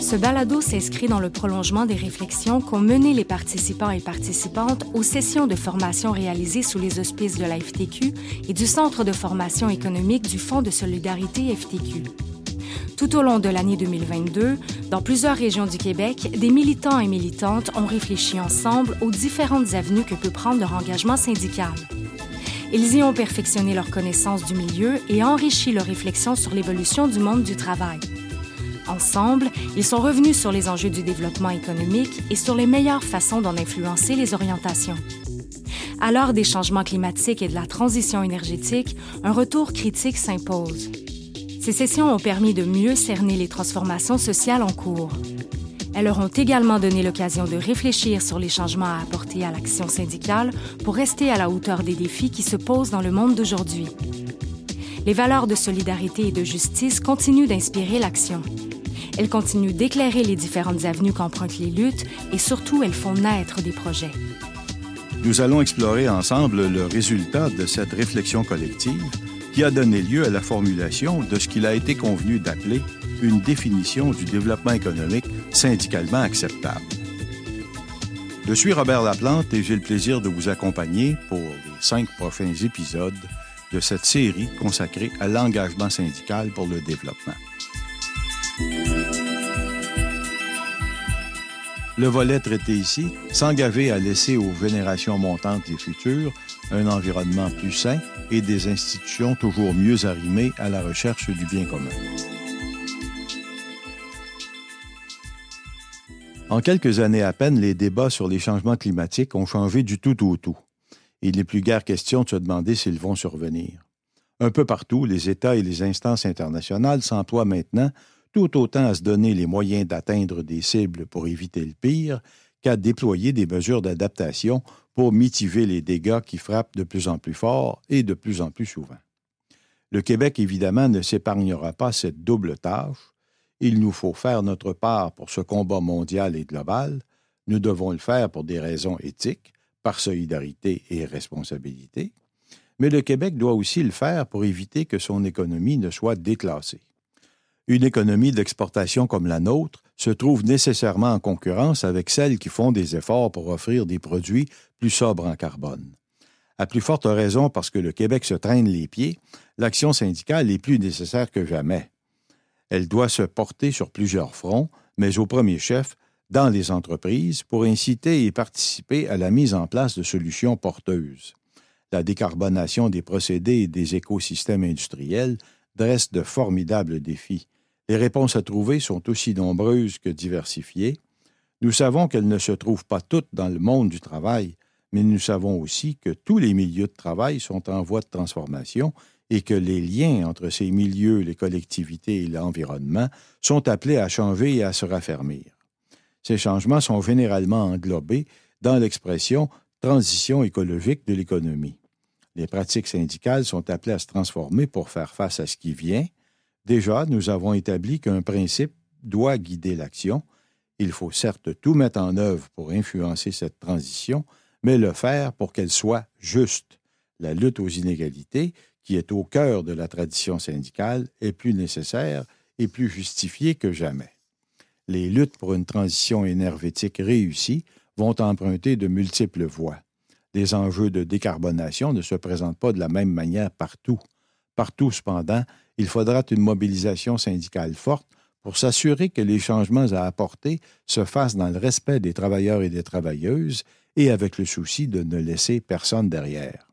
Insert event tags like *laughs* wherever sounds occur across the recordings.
Ce balado s'inscrit dans le prolongement des réflexions qu'ont menées les participants et participantes aux sessions de formation réalisées sous les auspices de la FTQ et du Centre de formation économique du Fonds de solidarité FTQ. Tout au long de l'année 2022, dans plusieurs régions du Québec, des militants et militantes ont réfléchi ensemble aux différentes avenues que peut prendre leur engagement syndical. Ils y ont perfectionné leur connaissance du milieu et enrichi leur réflexion sur l'évolution du monde du travail. Ensemble, ils sont revenus sur les enjeux du développement économique et sur les meilleures façons d'en influencer les orientations. À l'heure des changements climatiques et de la transition énergétique, un retour critique s'impose. Ces sessions ont permis de mieux cerner les transformations sociales en cours. Elles leur ont également donné l'occasion de réfléchir sur les changements à apporter à l'action syndicale pour rester à la hauteur des défis qui se posent dans le monde d'aujourd'hui. Les valeurs de solidarité et de justice continuent d'inspirer l'action. Elles continuent d'éclairer les différentes avenues qu'empruntent les luttes et surtout elles font naître des projets. Nous allons explorer ensemble le résultat de cette réflexion collective qui a donné lieu à la formulation de ce qu'il a été convenu d'appeler une définition du développement économique syndicalement acceptable. Je suis Robert Laplante et j'ai le plaisir de vous accompagner pour les cinq prochains épisodes de cette série consacrée à l'engagement syndical pour le développement. Le volet traité ici, s'engager à laisser aux générations montantes et futures un environnement plus sain et des institutions toujours mieux arrimées à la recherche du bien commun. En quelques années à peine, les débats sur les changements climatiques ont changé du tout au tout. Il n'est plus guère question de se demander s'ils vont survenir. Un peu partout, les États et les instances internationales s'emploient maintenant tout autant à se donner les moyens d'atteindre des cibles pour éviter le pire qu'à déployer des mesures d'adaptation pour mitiger les dégâts qui frappent de plus en plus fort et de plus en plus souvent. Le Québec, évidemment, ne s'épargnera pas cette double tâche. Il nous faut faire notre part pour ce combat mondial et global. Nous devons le faire pour des raisons éthiques, par solidarité et responsabilité. Mais le Québec doit aussi le faire pour éviter que son économie ne soit déclassée une économie d'exportation comme la nôtre se trouve nécessairement en concurrence avec celles qui font des efforts pour offrir des produits plus sobres en carbone. À plus forte raison parce que le Québec se traîne les pieds, l'action syndicale est plus nécessaire que jamais. Elle doit se porter sur plusieurs fronts, mais au premier chef, dans les entreprises, pour inciter et participer à la mise en place de solutions porteuses. La décarbonation des procédés et des écosystèmes industriels dresse de formidables défis. Les réponses à trouver sont aussi nombreuses que diversifiées. Nous savons qu'elles ne se trouvent pas toutes dans le monde du travail, mais nous savons aussi que tous les milieux de travail sont en voie de transformation et que les liens entre ces milieux, les collectivités et l'environnement sont appelés à changer et à se raffermir. Ces changements sont généralement englobés dans l'expression transition écologique de l'économie. Les pratiques syndicales sont appelées à se transformer pour faire face à ce qui vient, Déjà, nous avons établi qu'un principe doit guider l'action. Il faut certes tout mettre en œuvre pour influencer cette transition, mais le faire pour qu'elle soit juste. La lutte aux inégalités, qui est au cœur de la tradition syndicale, est plus nécessaire et plus justifiée que jamais. Les luttes pour une transition énergétique réussie vont emprunter de multiples voies. Les enjeux de décarbonation ne se présentent pas de la même manière partout. Partout, cependant, il faudra une mobilisation syndicale forte pour s'assurer que les changements à apporter se fassent dans le respect des travailleurs et des travailleuses et avec le souci de ne laisser personne derrière.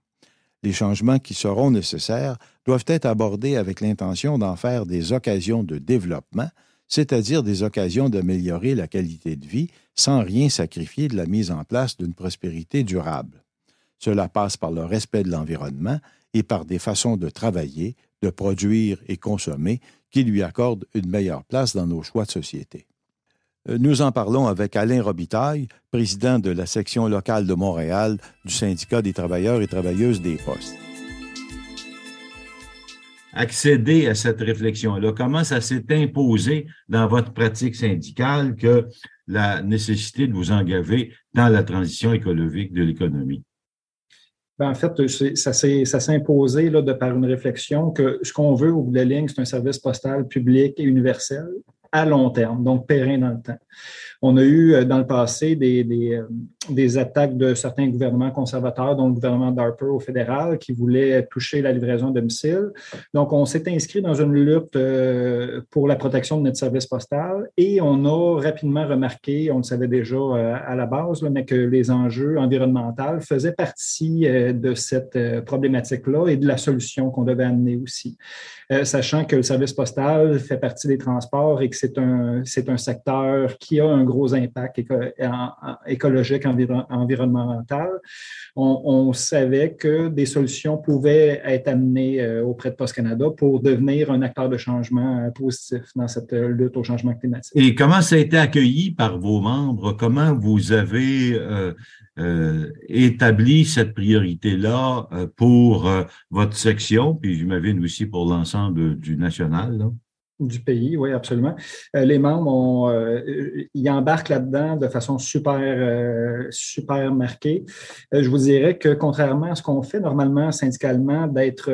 Les changements qui seront nécessaires doivent être abordés avec l'intention d'en faire des occasions de développement, c'est-à-dire des occasions d'améliorer la qualité de vie sans rien sacrifier de la mise en place d'une prospérité durable. Cela passe par le respect de l'environnement et par des façons de travailler, de produire et consommer qui lui accordent une meilleure place dans nos choix de société. Euh, nous en parlons avec Alain Robitaille, président de la section locale de Montréal du syndicat des travailleurs et travailleuses des postes. Accéder à cette réflexion-là, comment ça s'est imposé dans votre pratique syndicale que la nécessité de vous engager dans la transition écologique de l'économie? Ben, en fait, ça s'est imposé là, de par une réflexion que ce qu'on veut au bout de la ligne, c'est un service postal public et universel à long terme, donc périn dans le temps. On a eu euh, dans le passé des, euh, des, attaques de certains gouvernements conservateurs, dont le gouvernement d'Harper au fédéral, qui voulait toucher la livraison de missiles. Donc, on s'est inscrit dans une lutte euh, pour la protection de notre service postal et on a rapidement remarqué, on le savait déjà à la base, mais que les enjeux environnementaux faisaient partie de cette problématique-là et de la solution qu'on devait amener aussi. Sachant que le service postal fait partie des transports et que c'est un, un secteur qui a un gros impact écologique, environnemental, on, savait que des solutions pouvaient être amenées euh, auprès de Post Canada pour devenir un acteur de changement euh, positif dans cette euh, lutte au changement climatique. Et comment ça a été accueilli par vos membres? Comment vous avez établi cette priorité-là pour votre section, puis j'imagine aussi pour l'ensemble du national? Du pays, oui, absolument. Euh, les membres, ont, euh, ils embarquent là-dedans de façon super, euh, super marquée. je vous dirais que contrairement à ce qu'on fait normalement syndicalement, d'être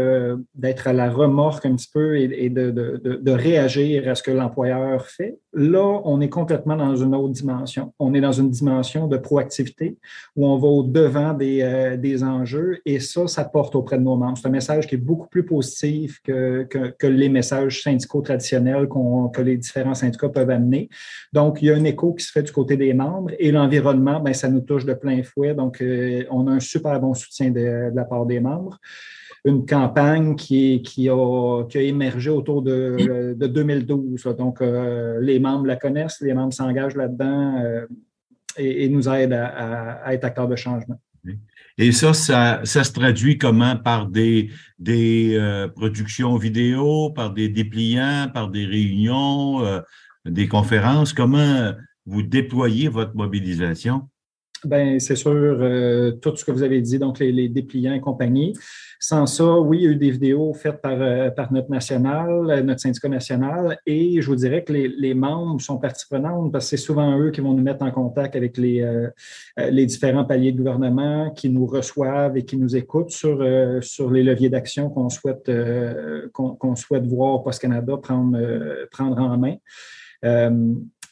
d'être à la remorque un petit peu et, de, de, de, réagir à ce que l'employeur fait, là, on est complètement dans une autre dimension. On est dans une dimension de proactivité où on va au-devant des, des enjeux et ça, ça porte auprès de nos membres. C'est un message qui est beaucoup plus positif que, que les messages syndicaux traditionnels que les différents syndicats peuvent amener. Donc, il y a un écho qui se fait du côté des membres et l'environnement, ben, ça nous touche de plein fouet. Donc, euh, on a un super bon soutien de, la part des membres une campagne qui, qui, a, qui a émergé autour de, 2012. Donc, euh, les membres la connaissent, les membres s'engagent là-dedans euh, et, nous aident à, être acteurs de changement. Et ça, ça, se traduit comment? Par des, des euh, productions vidéo, par des dépliants, par des réunions, euh, des conférences? Comment vous déployez votre mobilisation? Ben, c'est sûr, euh, tout ce que vous avez dit, donc les, dépliants et compagnie. Sans ça, oui, il y a eu des vidéos faites par, euh, par notre national, euh, notre syndicat national, et je vous dirais que les, les membres sont partie prenante parce que c'est souvent eux qui vont nous mettre en contact avec les, les différents paliers de gouvernement qui nous reçoivent et qui nous écoutent sur, sur les leviers d'action qu'on souhaite, qu'on souhaite voir Post Canada prendre, prendre en main.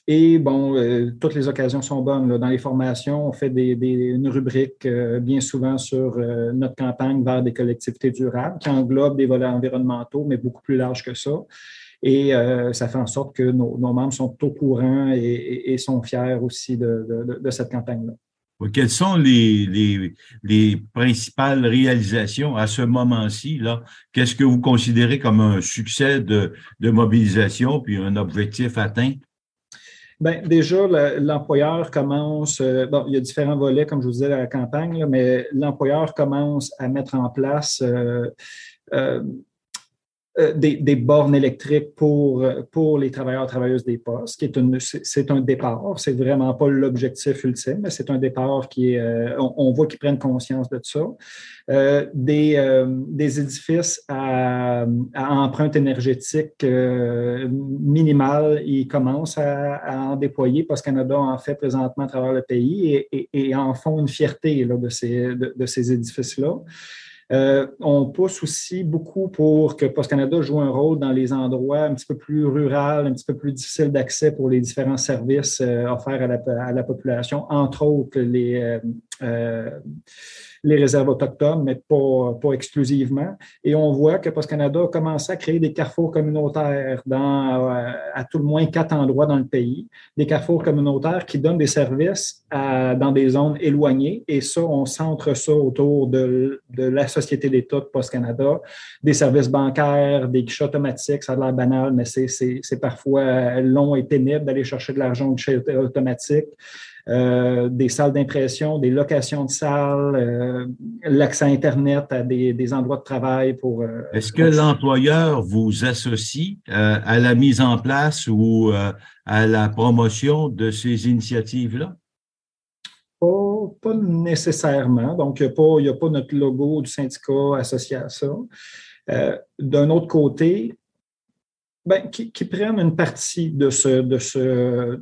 Et bon, euh, toutes les occasions sont bonnes. Dans les formations, on fait une rubrique euh, bien souvent sur euh, notre campagne vers des collectivités durables qui englobe des volets environnementaux, mais beaucoup plus larges que ça. Et ça fait en sorte que nos, membres sont au courant et, sont fiers aussi de, cette campagne-là. Quelles sont les, les, les, principales réalisations à ce moment-ci? Qu'est-ce que vous considérez comme un succès de, de mobilisation puis un objectif atteint? Bien, déjà, l'employeur commence, euh, bon, il y a différents volets, comme je vous disais, à la campagne, mais l'employeur commence à mettre en place euh, euh, euh, des, bornes électriques pour, pour les travailleurs travailleuses des postes, qui est, une, c'est un départ. C'est vraiment pas l'objectif ultime, mais c'est un départ qui est, euh, on, voit qu'ils prennent conscience de ça. Euh, des, des édifices à, empreinte énergétique minimale, ils commencent à, en déployer parce Canada en fait présentement à travers le pays et, et, en font une fierté là, de ces, de ces édifices-là. Euh, on pousse aussi beaucoup pour que Post Canada joue un rôle dans les endroits un petit peu plus ruraux, un petit peu plus difficiles d'accès pour les différents services euh, offerts à la, population, entre autres les, euh, les réserves autochtones, mais pas, pas exclusivement. Et on voit que Post Canada a commencé à créer des carrefours communautaires dans, euh, à tout le moins quatre endroits dans le pays, des carrefours communautaires qui donnent des services à, dans des zones éloignées. Et ça, on centre ça autour de, de la Société d'État de Post Canada, des services bancaires, des guichets automatiques. Ça a l'air banal, mais c'est parfois long et pénible d'aller chercher de l'argent au guichet automatique. Euh, des salles d'impression, des locations de salles, euh, l'accès à Internet à des, endroits de travail pour... Euh, Est-ce que l'employeur vous associe à la mise en place ou à la promotion de ces initiatives-là? Pas, nécessairement. Donc, il n'y a, pas notre logo du syndicat associé à ça. D'un autre côté, ben, qui, qui, prennent une partie de ce, de ce,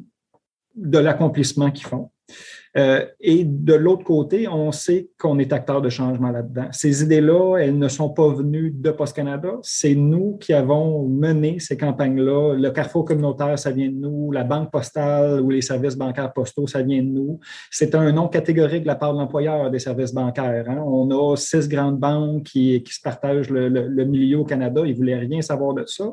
de l'accomplissement qu'ils font. Euh, et de l'autre côté, on sait qu'on est acteur de changement là-dedans. Ces idées-là, elles ne sont pas venues de Post Canada. C'est nous qui avons mené ces campagnes-là. Le Carrefour communautaire, ça vient de nous. La Banque postale ou les services bancaires postaux, ça vient de nous. C'est un nom catégorique de la part de l'employeur des services bancaires. Hein. On a six grandes banques qui, se partagent le, milieu au Canada. Ils ne voulaient rien savoir de ça.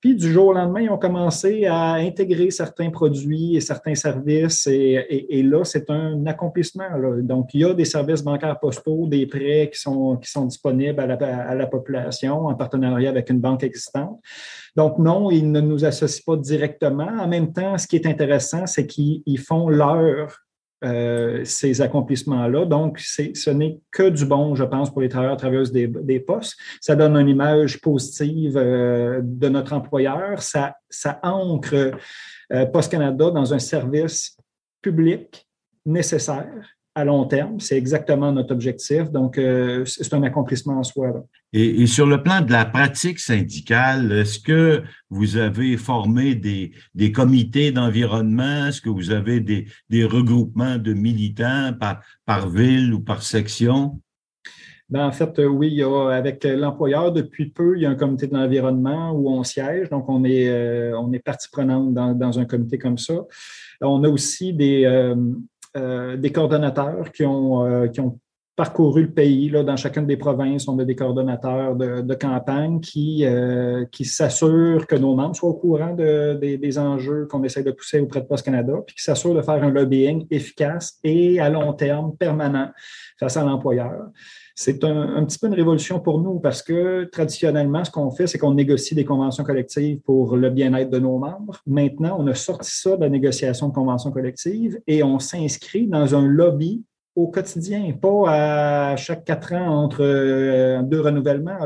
Puis du jour au lendemain, ils ont commencé à intégrer certains produits et certains services. Et, là, c'est un accomplissement. Donc, il y a des services bancaires postaux, des prêts qui sont, qui sont disponibles à la, à la population en partenariat avec une banque existante. Donc, non, ils ne nous associent pas directement. En même temps, ce qui est intéressant, c'est qu'ils font leur euh, ces accomplissements-là. Donc, ce n'est que du bon, je pense, pour les travailleurs travailleuses des, des postes. Ça donne une image positive euh, de notre employeur. Ça, ça ancre euh, Post Canada dans un service public nécessaire à long terme. C'est exactement notre objectif. Donc, euh, c'est un accomplissement en soi. Et, sur le plan de la pratique syndicale, est-ce que vous avez formé des, des comités d'environnement? Est-ce que vous avez des, des regroupements de militants par, par ville ou par section? Ben, en fait, euh, oui, il y a, avec l'employeur, depuis peu, il y a un comité d'environnement où on siège. Donc, on est, euh, on est partie prenante dans, dans, un comité comme ça. On a aussi des, euh, des coordonnateurs qui ont, euh, qui ont parcouru le pays. Là, dans chacune des provinces, on a des coordonnateurs de, campagne qui, euh, qui s'assurent que nos membres soient au courant de, des, enjeux qu'on essaie de pousser auprès de Post Canada, puis qui s'assurent de faire un lobbying efficace et à long terme permanent face à l'employeur c'est un, petit peu une révolution pour nous parce que traditionnellement, ce qu'on fait, c'est qu'on négocie des conventions collectives pour le bien-être de nos membres. Maintenant, on a sorti ça de la négociation de conventions collectives et on s'inscrit dans un lobby au quotidien, pas à chaque quatre ans entre euh, deux renouvellements.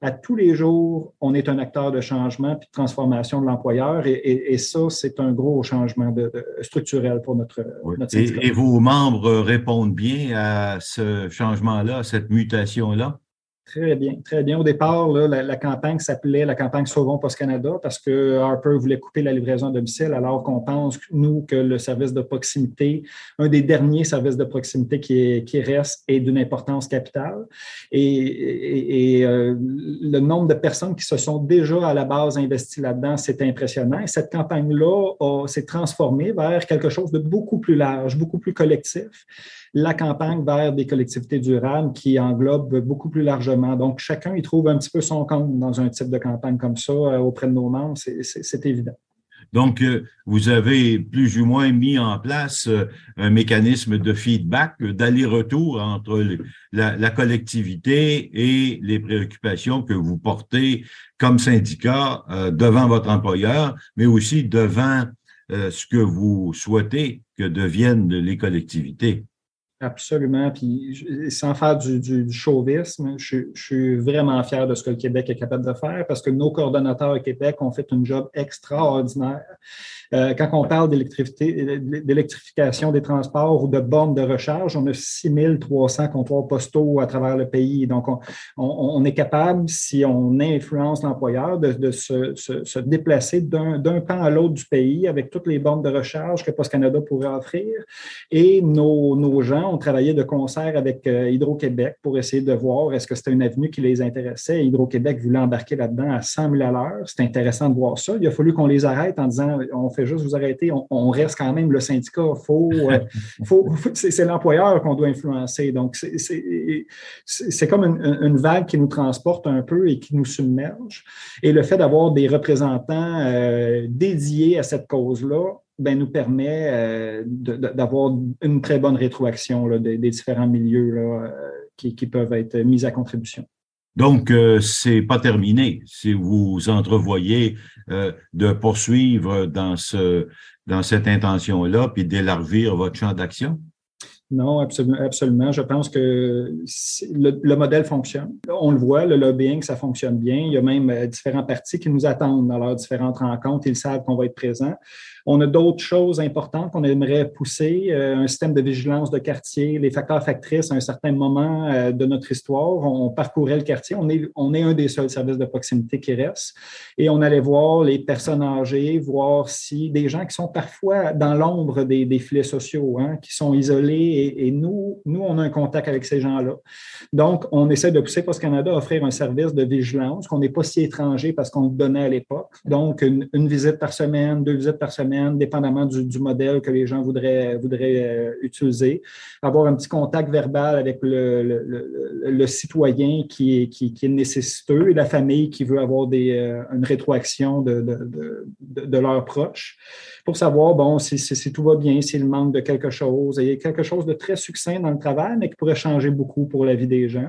À tous les jours, on est un acteur de changement puis de transformation de l'employeur et, ça, c'est un gros changement structurel pour notre, notre et, vos membres répondent bien à ce changement-là, à cette mutation-là? Très bien, très bien. Au départ, la, campagne s'appelait la campagne Sauvons Post-Canada parce que Harper voulait couper la livraison à domicile alors qu'on pense, nous, que le service de proximité, un des derniers services de proximité qui, qui reste, est d'une importance capitale. Et, euh, le nombre de personnes qui se sont déjà à la base investies là-dedans, c'est impressionnant. Et cette campagne-là s'est transformée vers quelque chose de beaucoup plus large, beaucoup plus collectif la campagne vers des collectivités durables qui englobe beaucoup plus largement. Donc, chacun y trouve un petit peu son compte dans un type de campagne comme ça euh, auprès de nos membres, c'est évident. Donc, euh, vous avez plus ou moins mis en place euh, un mécanisme de feedback, d'aller-retour entre la, collectivité et les préoccupations que vous portez comme syndicat devant votre employeur, mais aussi devant ce que vous souhaitez que deviennent les collectivités. Absolument. Puis sans faire du, chauvisme, je, suis vraiment fier de ce que le Québec est capable de faire parce que nos coordonnateurs au Québec ont fait un job extraordinaire. Euh, quand on parle d'électrification des transports ou de bornes de recharge, on a 6300 comptoirs postaux à travers le pays. Donc, on, est capable, si on influence l'employeur, de, se, déplacer d'un pan à l'autre du pays avec toutes les bornes de recharge que Post Canada pourrait offrir. Et nos gens ont travaillé de concert avec euh, Hydro-Québec pour essayer de voir est-ce que c'était une avenue qui les intéressait. Hydro-Québec voulait embarquer là-dedans à 100 000 à l'heure. C'est intéressant de voir ça. Il a fallu qu'on les arrête en disant on fait juste vous arrêter, on, reste quand même le syndicat. Faut, euh, *laughs* faut, c'est l'employeur qu'on doit influencer. Donc, c'est comme une, vague qui nous transporte un peu et qui nous submerge. Et le fait d'avoir des représentants euh, dédiés à cette cause-là, ben, nous permet euh, d'avoir une très bonne rétroaction des, différents milieux là, qui, qui, peuvent être mis à contribution. Donc, euh, c'est pas terminé. Si vous entrevoyez euh, de poursuivre dans ce dans cette intention-là, puis d'élargir votre champ d'action? Non, absolument, absolument. Je pense que le, modèle fonctionne. On le voit, le lobbying, ça fonctionne bien. Il y a même euh, différents partis qui nous attendent dans leurs différentes rencontres. Ils savent qu'on va être présent. On a d'autres choses importantes qu'on aimerait pousser, euh, un système de vigilance de quartier, les facteurs factrices à un certain moment euh, de notre histoire. On, parcourait le quartier, on est, un des seuls services de proximité qui reste, et on allait voir les personnes âgées, voir si des gens qui sont parfois dans l'ombre des, des, filets sociaux, hein, qui sont isolés, et, nous, nous, on a un contact avec ces gens-là. Donc, on essaie de pousser Post Canada à offrir un service de vigilance qu'on n'est pas si étranger parce qu'on le donnait à l'époque. Donc, une visite par semaine, deux visites par semaine dépendamment du, modèle que les gens voudraient, voudraient euh, utiliser. Avoir un petit contact verbal avec le, citoyen qui est, qui, est, nécessiteux et la famille qui veut avoir des, euh, une rétroaction de, de, leurs proches pour savoir, bon, si, si, tout va bien, s'il manque de quelque chose. Il y a quelque chose de très succinct dans le travail, mais qui pourrait changer beaucoup pour la vie des gens.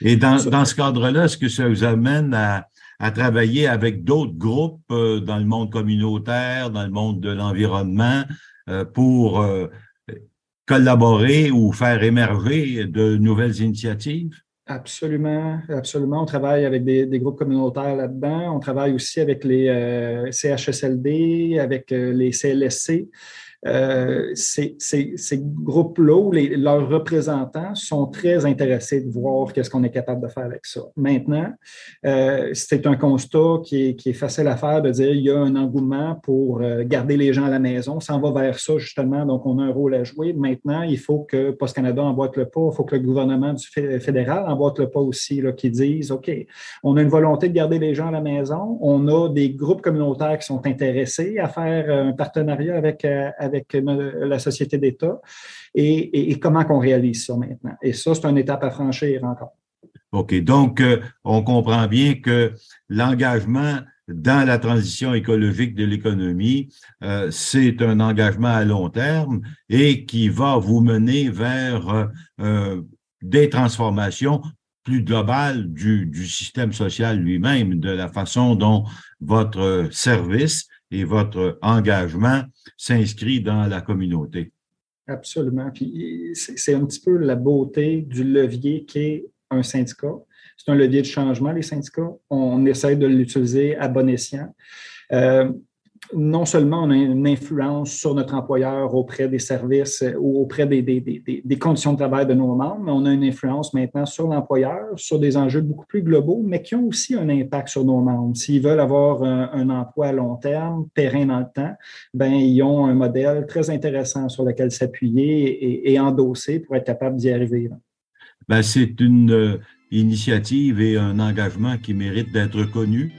Et dans, dans ce cadre-là, est-ce que ça vous amène à à travailler avec d'autres groupes euh, dans le monde communautaire, dans le monde de l'environnement, euh, pour euh, collaborer ou faire émerger de nouvelles initiatives? Absolument, absolument. On travaille avec des, groupes communautaires là-dedans. On travaille aussi avec les CHSLD, avec les CLSC. Euh, ces, groupes-là, leurs représentants sont très intéressés de voir qu'est-ce qu'on est capable de faire avec ça. Maintenant, euh, c'est un constat qui est, facile à faire de dire il y a un engouement pour euh, garder les gens à la maison. Ça en va vers ça, justement. Donc, on a un rôle à jouer. Maintenant, il faut que Post Canada emboîte le pas. Il faut que le gouvernement fédéral emboîte le pas aussi, là, qui disent OK, on a une volonté de garder les gens à la maison. On a des groupes communautaires qui sont intéressés à faire un partenariat avec, avec avec la société d'État et, comment qu'on réalise ça maintenant. Et ça, c'est une étape à franchir encore. OK. Donc, euh, on comprend bien que l'engagement dans la transition écologique de l'économie, euh, c'est un engagement à long terme et qui va vous mener vers euh, des transformations plus globales du, du système social lui-même, de la façon dont votre service et votre engagement s'inscrit dans la communauté. Absolument. Puis c'est un petit peu la beauté du levier qu'est un syndicat. C'est un levier de changement, les syndicats. On essaie de l'utiliser à bon escient. Euh, non seulement on a une influence sur notre employeur auprès des services euh, ou auprès des, conditions de travail de nos membres, mais on a une influence maintenant sur l'employeur, sur des enjeux beaucoup plus globaux, mais qui ont aussi un impact sur nos membres. S'ils veulent avoir un, emploi à long terme, périn dans le temps, ben ils ont un modèle très intéressant sur lequel s'appuyer et, endosser pour être capable d'y arriver. Ben, c'est une euh, initiative et un engagement qui mérite d'être connu.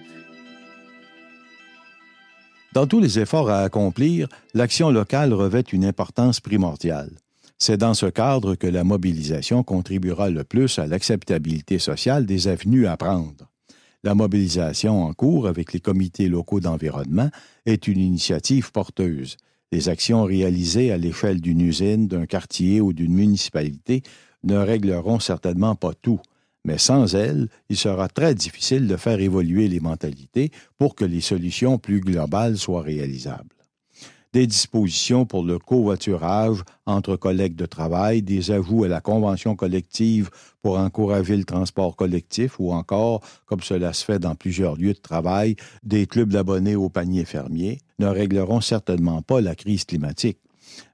Dans tous les efforts à accomplir, l'action locale revêt une importance primordiale. C'est dans ce cadre que la mobilisation contribuera le plus à l'acceptabilité sociale des avenues à prendre. La mobilisation en cours avec les comités locaux d'environnement est une initiative porteuse. Les actions réalisées à l'échelle d'une usine, d'un quartier ou d'une municipalité ne régleront certainement pas tout, mais sans elle, il sera très difficile de faire évoluer les mentalités pour que les solutions plus globales soient réalisables. Des dispositions pour le covoiturage entre collègues de travail, des ajouts à la convention collective pour encourager le transport collectif ou encore, comme cela se fait dans plusieurs lieux de travail, des clubs d'abonnés au panier fermier ne régleront certainement pas la crise climatique,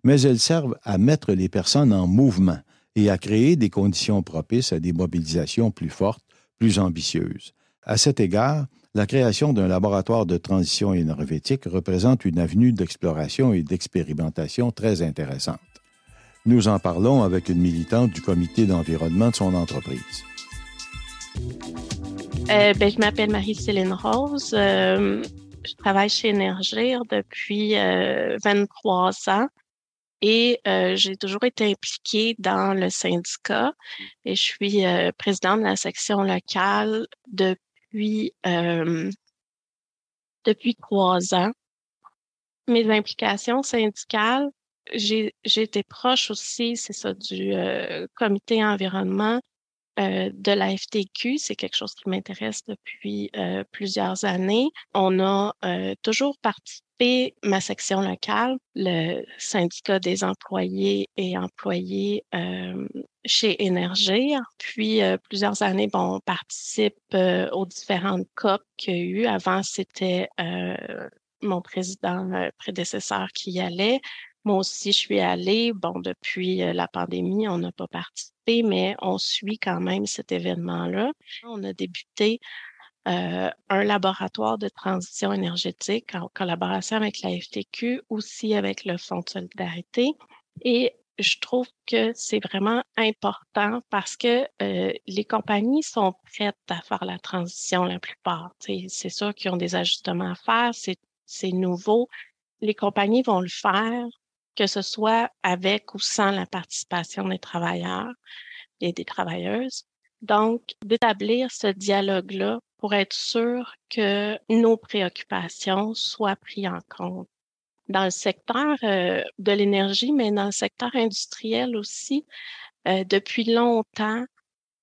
mais elles servent à mettre les personnes en mouvement et à créer des conditions propices à des mobilisations plus fortes, plus ambitieuses. À cet égard, la création d'un laboratoire de transition énergétique représente une avenue d'exploration et d'expérimentation très intéressante. Nous en parlons avec une militante du comité d'environnement de son entreprise. Euh, ben, je m'appelle Marie-Céline Rose. Euh, je travaille chez Énergir depuis 23 euh, ans. Et euh, j'ai toujours été impliquée dans le syndicat et je suis euh, présidente de la section locale depuis euh, depuis trois ans. Mes implications syndicales, j'ai été proche aussi, c'est ça, du comité environnement de la FTQ. C'est quelque chose qui m'intéresse depuis plusieurs années. On a toujours participé ma section locale, le syndicat des employés et employés euh, chez Énergie. Puis euh, plusieurs années, bon, on participe euh, aux différentes COP qu'il y a eu. Avant, c'était mon président prédécesseur qui y allait. Moi aussi, je suis allée. Bon, depuis la pandémie, on n'a pas participé, mais on suit quand même cet événement-là. On a débuté euh, un laboratoire de transition énergétique en collaboration avec la FTQ, aussi avec le Fonds de solidarité. Et je trouve que c'est vraiment important parce que euh, les compagnies sont prêtes à faire la transition la plupart. C'est sûr qu'ils ont des ajustements à faire, c'est nouveau. Les compagnies vont le faire, que ce soit avec ou sans la participation des travailleurs et des travailleuses. Donc, d'établir ce dialogue-là pour être sûr que nos préoccupations soient prises en compte. Dans le secteur euh, de l'énergie, mais dans le secteur industriel aussi, euh, depuis longtemps,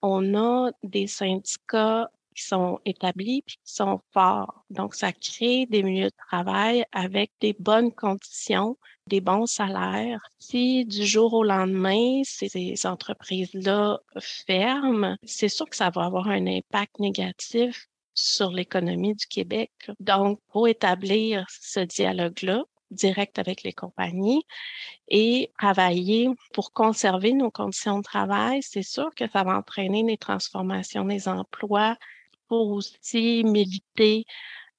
on a des syndicats sont établis et qui sont forts. Donc, ça crée des milieux de travail avec des bonnes conditions, des bons salaires. Si du jour au lendemain, ces entreprises-là ferment, c'est sûr que ça va avoir un impact négatif sur l'économie du Québec. Donc, pour établir ce dialogue-là, direct avec les compagnies et travailler pour conserver nos conditions de travail, c'est sûr que ça va entraîner des transformations des emplois pour aussi militer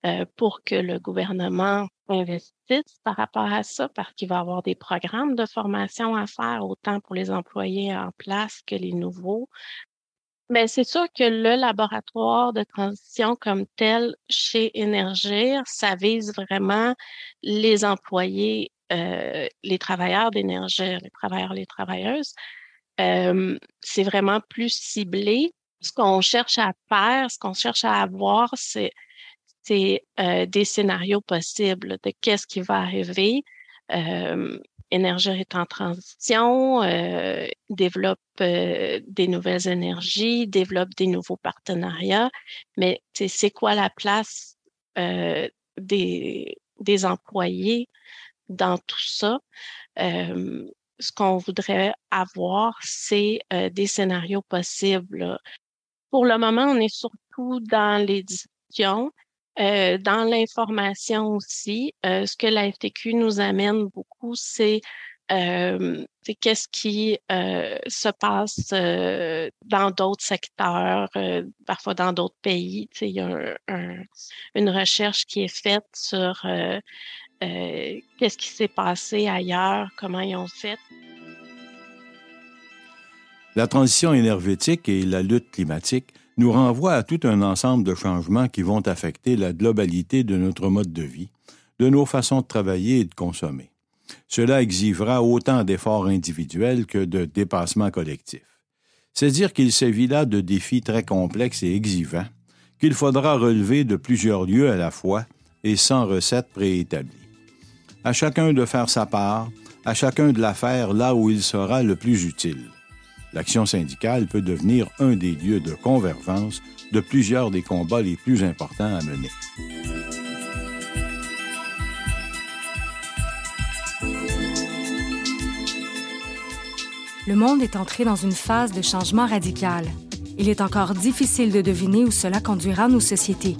euh, pour que le gouvernement investisse par rapport à ça, parce qu'il va avoir des programmes de formation à faire, autant pour les employés en place que les nouveaux, mais c'est sûr que le laboratoire de transition comme tel chez Énergir, ça vise vraiment les employés, euh, les travailleurs d'Énergir, les travailleurs, les travailleuses. Euh, c'est vraiment plus ciblé. Ce qu'on cherche à faire, ce qu'on cherche à avoir, c'est euh, des scénarios possibles de qu'est-ce qui va arriver. Euh, Énergie est en transition, euh, développe euh, des nouvelles énergies, développe des nouveaux partenariats, mais c'est quoi la place euh, des, des employés dans tout ça? ce qu'on voudrait avoir, c'est des scénarios possibles. Pour le moment, on est surtout dans discussions, euh, dans l'information aussi, euh, ce que la FTQ nous amène beaucoup, c'est euh, qu'est-ce qui se passe dans d'autres secteurs, parfois dans d'autres pays. Il y a une recherche qui est faite sur qu'est-ce qui s'est passé ailleurs, comment ils ont fait. La transition énergétique et la lutte climatique nous renvoie à tout un ensemble de changements qui vont affecter la globalité de notre mode de vie, de nos façons de travailler et de consommer. Cela exigera autant d'efforts individuels que de dépassements collectifs. C'est dire qu'il s'agit là de défis très complexes et exigents qu'il faudra relever de plusieurs lieux à la fois et sans recette préétablie. À chacun de faire sa part, à chacun de la faire là où il sera le plus utile l'action syndicale peut devenir un des lieux de convergence de plusieurs des combats les plus importants à mener. Le monde est entré dans une phase de changement radical. Il est encore difficile de deviner où cela conduira nos sociétés.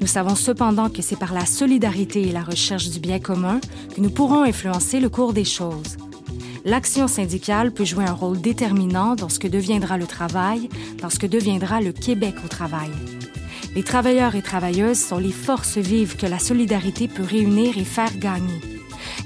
Nous savons cependant que c'est par la solidarité et la recherche du bien commun que nous pourrons influencer le cours des choses l'action syndicale peut jouer un rôle déterminant dans ce que deviendra le travail, dans ce que deviendra le Québec au travail. Les travailleurs et travailleuses sont les forces vives que la solidarité peut réunir et faire gagner.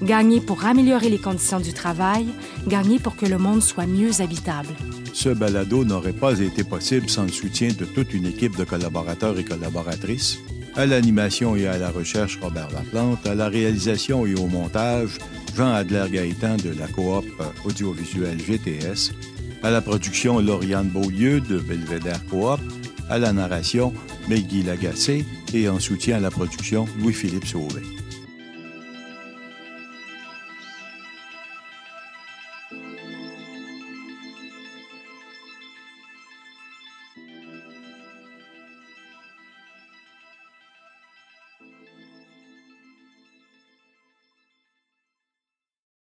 Gagner pour améliorer les conditions du travail, gagner pour que le monde soit mieux habitable. Ce balado n'aurait pas été possible sans le soutien de toute une équipe de collaborateurs et collaboratrices. À l'animation et à la recherche, Robert Laplante, à la réalisation et au montage, Jean-Adler-Gaétan de la coop audiovisuelle GTS, à la production Lauriane Beaulieu de Belvédère Coop, à la narration Meggy Lagacé et en soutien à la production Louis-Philippe Sauvé.